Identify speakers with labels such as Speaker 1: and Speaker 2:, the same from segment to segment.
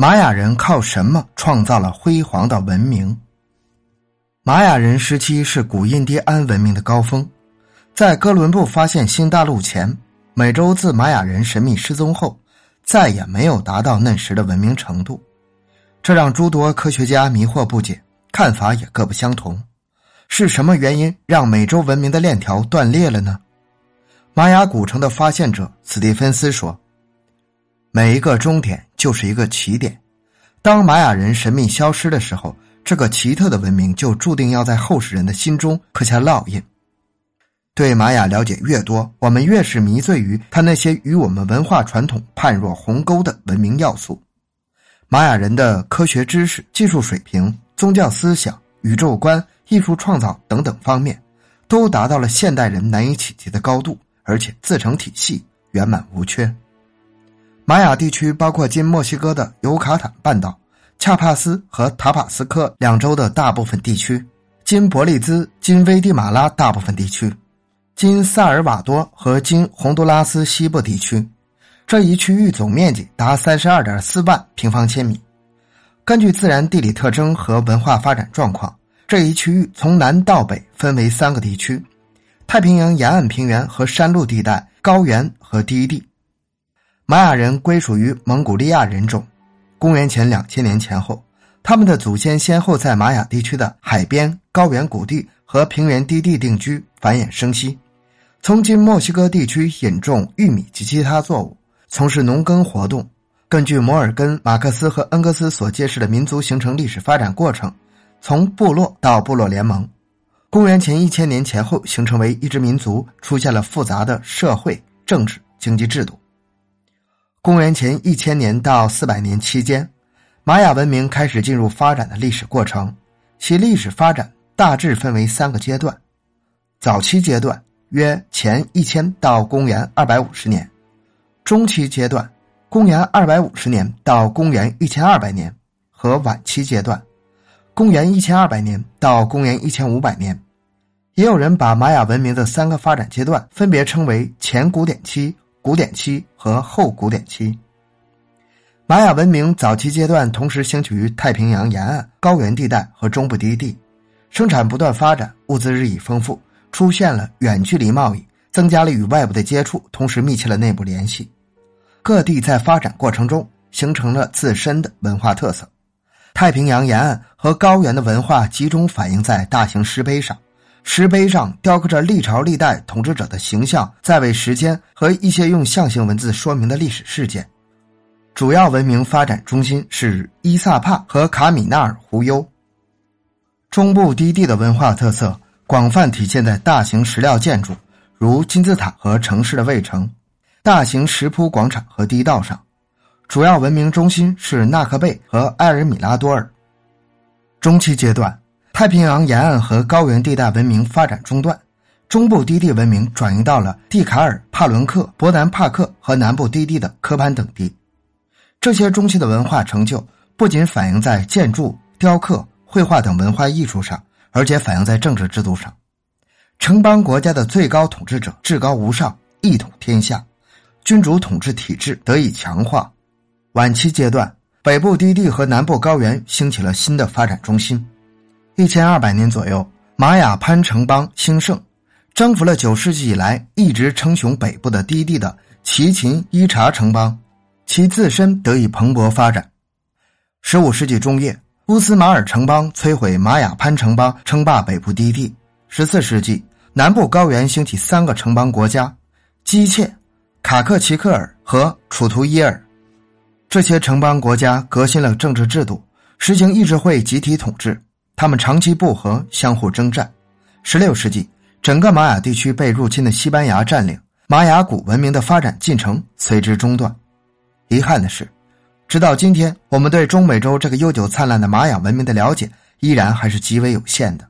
Speaker 1: 玛雅人靠什么创造了辉煌的文明？玛雅人时期是古印第安文明的高峰，在哥伦布发现新大陆前，美洲自玛雅人神秘失踪后，再也没有达到那时的文明程度，这让诸多科学家迷惑不解，看法也各不相同。是什么原因让美洲文明的链条断裂了呢？玛雅古城的发现者斯蒂芬斯说：“每一个终点就是一个起点。当玛雅人神秘消失的时候，这个奇特的文明就注定要在后世人的心中刻下烙印。对玛雅了解越多，我们越是迷醉于他那些与我们文化传统判若鸿沟的文明要素。玛雅人的科学知识、技术水平、宗教思想、宇宙观、艺术创造等等方面，都达到了现代人难以企及的高度。”而且自成体系，圆满无缺。玛雅地区包括今墨西哥的尤卡坦半岛、恰帕斯和塔帕斯科两州的大部分地区，今伯利兹、今危地马拉大部分地区，今萨尔瓦多和今洪都拉斯西部地区。这一区域总面积达三十二点四万平方千米。根据自然地理特征和文化发展状况，这一区域从南到北分为三个地区。太平洋沿岸平原和山路地带、高原和低地，玛雅人归属于蒙古利亚人种。公元前两千年前后，他们的祖先先后在玛雅地区的海边、高原谷地和平原低地定居，繁衍生息。从今墨西哥地区引种玉米及其他作物，从事农耕活动。根据摩尔根、马克思和恩格斯所揭示的民族形成历史发展过程，从部落到部落联盟。公元前一千年前后，形成为一支民族，出现了复杂的社会、政治、经济制度。公元前一千年到四百年期间，玛雅文明开始进入发展的历史过程，其历史发展大致分为三个阶段：早期阶段约前一千到公元二百五十年；中期阶段公元二百五十年到公元一千二百年；和晚期阶段。公元一千二百年到公元一千五百年，也有人把玛雅文明的三个发展阶段分别称为前古典期、古典期和后古典期。玛雅文明早期阶段同时兴起于太平洋沿岸、高原地带和中部低地，生产不断发展，物资日益丰富，出现了远距离贸易，增加了与外部的接触，同时密切了内部联系。各地在发展过程中形成了自身的文化特色。太平洋沿岸和高原的文化集中反映在大型石碑上，石碑上雕刻着历朝历代统治者的形象、在位时间和一些用象形文字说明的历史事件。主要文明发展中心是伊萨帕和卡米纳尔湖优。中部低地的文化特色广泛体现在大型石料建筑，如金字塔和城市的卫城、大型石铺广场和地道上。主要文明中心是纳克贝和埃尔米拉多尔。中期阶段，太平洋沿岸和高原地带文明发展中断，中部低地文明转移到了蒂卡尔、帕伦克、伯南帕克和南部低地的科潘等地。这些中期的文化成就不仅反映在建筑、雕刻、绘画等文化艺术上，而且反映在政治制度上。城邦国家的最高统治者至高无上，一统天下，君主统治体制得以强化。晚期阶段，北部低地和南部高原兴起了新的发展中心。一千二百年左右，玛雅潘城邦兴盛，征服了九世纪以来一直称雄北部的低地的齐秦伊察城邦，其自身得以蓬勃发展。十五世纪中叶，乌斯马尔城邦摧毁玛雅潘城邦，称霸北部低地。十四世纪，南部高原兴起三个城邦国家：基切、卡克奇克尔和楚图伊尔。这些城邦国家革新了政治制度，实行议制会集体统治。他们长期不和，相互征战。十六世纪，整个玛雅地区被入侵的西班牙占领，玛雅古文明的发展进程随之中断。遗憾的是，直到今天，我们对中美洲这个悠久灿烂的玛雅文明的了解依然还是极为有限的。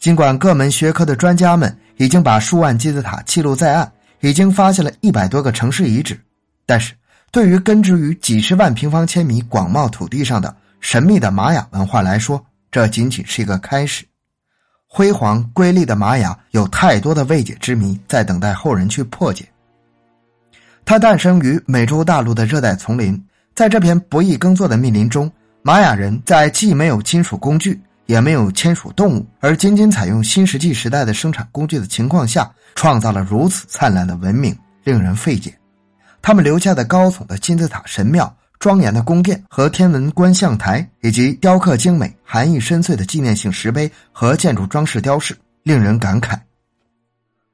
Speaker 1: 尽管各门学科的专家们已经把数万金字塔记录在案，已经发现了一百多个城市遗址，但是。对于根植于几十万平方千米广袤土地上的神秘的玛雅文化来说，这仅仅是一个开始。辉煌瑰丽的玛雅有太多的未解之谜在等待后人去破解。它诞生于美洲大陆的热带丛林，在这片不易耕作的密林中，玛雅人在既没有金属工具，也没有牵属动物，而仅仅采用新石器时代的生产工具的情况下，创造了如此灿烂的文明，令人费解。他们留下的高耸的金字塔神庙、庄严的宫殿和天文观象台，以及雕刻精美、含义深邃的纪念性石碑和建筑装饰雕饰，令人感慨。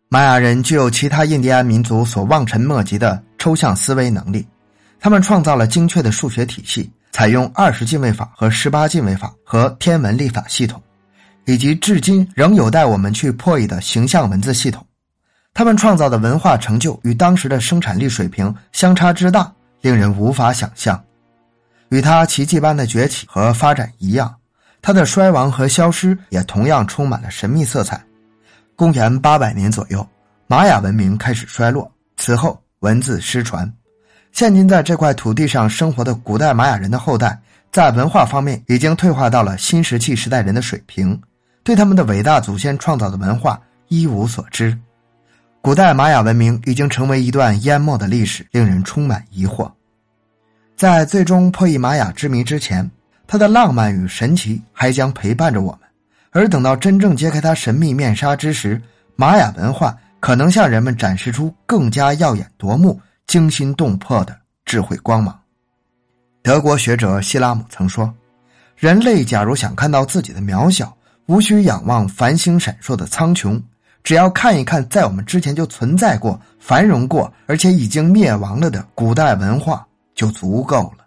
Speaker 1: 玛雅人具有其他印第安民族所望尘莫及的抽象思维能力，他们创造了精确的数学体系，采用二十进位法和十八进位法和天文历法系统，以及至今仍有待我们去破译的形象文字系统。他们创造的文化成就与当时的生产力水平相差之大，令人无法想象。与他奇迹般的崛起和发展一样，他的衰亡和消失也同样充满了神秘色彩。公元八百年左右，玛雅文明开始衰落，此后文字失传。现今在这块土地上生活的古代玛雅人的后代，在文化方面已经退化到了新石器时代人的水平，对他们的伟大祖先创造的文化一无所知。古代玛雅文明已经成为一段淹没的历史，令人充满疑惑。在最终破译玛雅之谜之前，它的浪漫与神奇还将陪伴着我们；而等到真正揭开它神秘面纱之时，玛雅文化可能向人们展示出更加耀眼夺目、惊心动魄的智慧光芒。德国学者希拉姆曾说：“人类假如想看到自己的渺小，无需仰望繁星闪烁的苍穹。”只要看一看，在我们之前就存在过、繁荣过，而且已经灭亡了的古代文化，就足够了。